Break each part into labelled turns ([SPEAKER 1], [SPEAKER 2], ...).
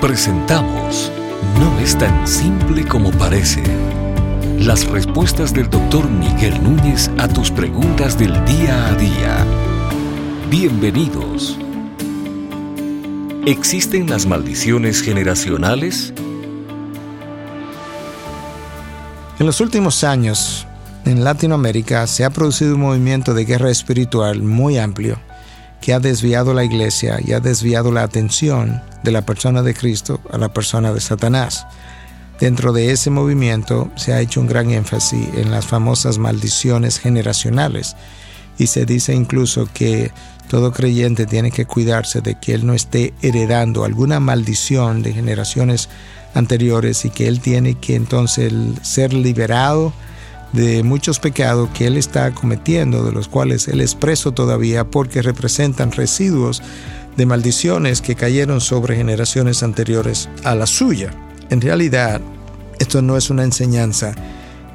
[SPEAKER 1] Presentamos No es tan simple como parece. Las respuestas del doctor Miguel Núñez a tus preguntas del día a día. Bienvenidos. ¿Existen las maldiciones generacionales?
[SPEAKER 2] En los últimos años, en Latinoamérica se ha producido un movimiento de guerra espiritual muy amplio que ha desviado la iglesia y ha desviado la atención de la persona de Cristo a la persona de Satanás. Dentro de ese movimiento se ha hecho un gran énfasis en las famosas maldiciones generacionales y se dice incluso que todo creyente tiene que cuidarse de que él no esté heredando alguna maldición de generaciones anteriores y que él tiene que entonces ser liberado de muchos pecados que él está cometiendo, de los cuales él es preso todavía porque representan residuos de maldiciones que cayeron sobre generaciones anteriores a la suya. En realidad, esto no es una enseñanza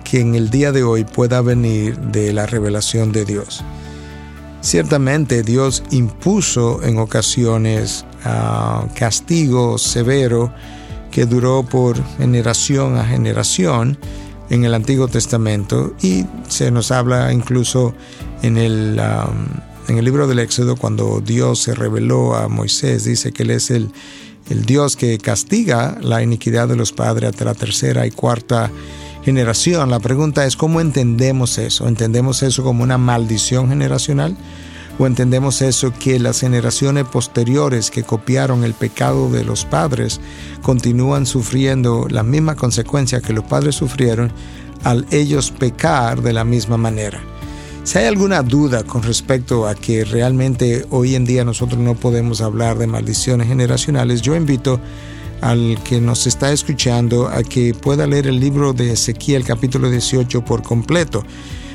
[SPEAKER 2] que en el día de hoy pueda venir de la revelación de Dios. Ciertamente Dios impuso en ocasiones uh, castigo severo que duró por generación a generación, en el Antiguo Testamento y se nos habla incluso en el, um, en el libro del Éxodo cuando Dios se reveló a Moisés, dice que Él es el, el Dios que castiga la iniquidad de los padres hasta la tercera y cuarta generación. La pregunta es, ¿cómo entendemos eso? ¿Entendemos eso como una maldición generacional? ¿O entendemos eso que las generaciones posteriores que copiaron el pecado de los padres continúan sufriendo la misma consecuencia que los padres sufrieron al ellos pecar de la misma manera? Si hay alguna duda con respecto a que realmente hoy en día nosotros no podemos hablar de maldiciones generacionales, yo invito al que nos está escuchando a que pueda leer el libro de Ezequiel capítulo 18 por completo,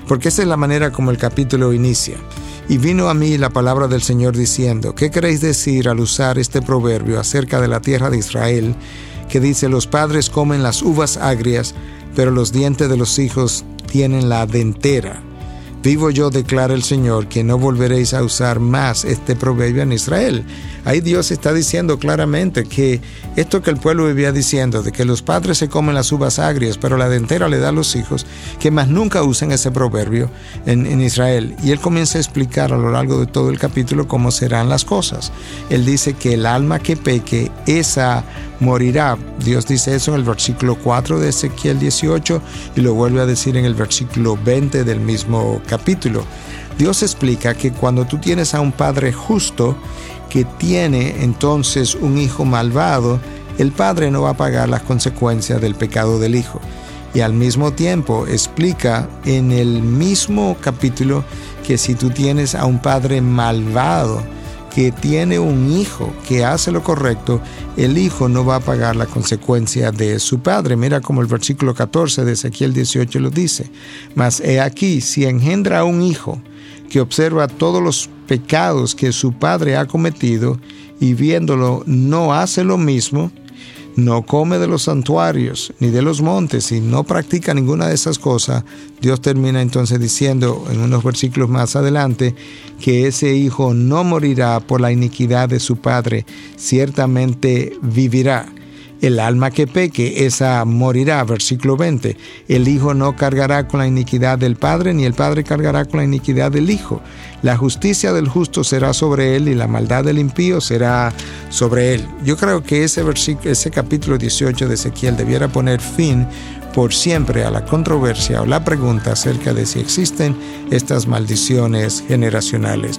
[SPEAKER 2] porque esa es la manera como el capítulo inicia. Y vino a mí la palabra del Señor diciendo, ¿qué queréis decir al usar este proverbio acerca de la tierra de Israel, que dice, los padres comen las uvas agrias, pero los dientes de los hijos tienen la dentera? Vivo yo, declara el Señor, que no volveréis a usar más este proverbio en Israel. Ahí Dios está diciendo claramente que esto que el pueblo vivía diciendo, de que los padres se comen las uvas agrias, pero la dentera le da a los hijos, que más nunca usen ese proverbio en, en Israel. Y él comienza a explicar a lo largo de todo el capítulo cómo serán las cosas. Él dice que el alma que peque, esa morirá. Dios dice eso en el versículo 4 de Ezequiel 18 y lo vuelve a decir en el versículo 20 del mismo capítulo. Dios explica que cuando tú tienes a un padre justo que tiene entonces un hijo malvado, el padre no va a pagar las consecuencias del pecado del hijo. Y al mismo tiempo explica en el mismo capítulo que si tú tienes a un padre malvado, que tiene un hijo que hace lo correcto, el hijo no va a pagar la consecuencia de su padre. Mira como el versículo 14 de Ezequiel 18 lo dice. Mas he aquí, si engendra un hijo que observa todos los pecados que su padre ha cometido y viéndolo no hace lo mismo, no come de los santuarios ni de los montes y no practica ninguna de esas cosas, Dios termina entonces diciendo en unos versículos más adelante que ese hijo no morirá por la iniquidad de su padre, ciertamente vivirá. El alma que peque, esa morirá. Versículo 20. El Hijo no cargará con la iniquidad del Padre, ni el Padre cargará con la iniquidad del Hijo. La justicia del justo será sobre él y la maldad del impío será sobre él. Yo creo que ese, versículo, ese capítulo 18 de Ezequiel debiera poner fin por siempre a la controversia o la pregunta acerca de si existen estas maldiciones generacionales.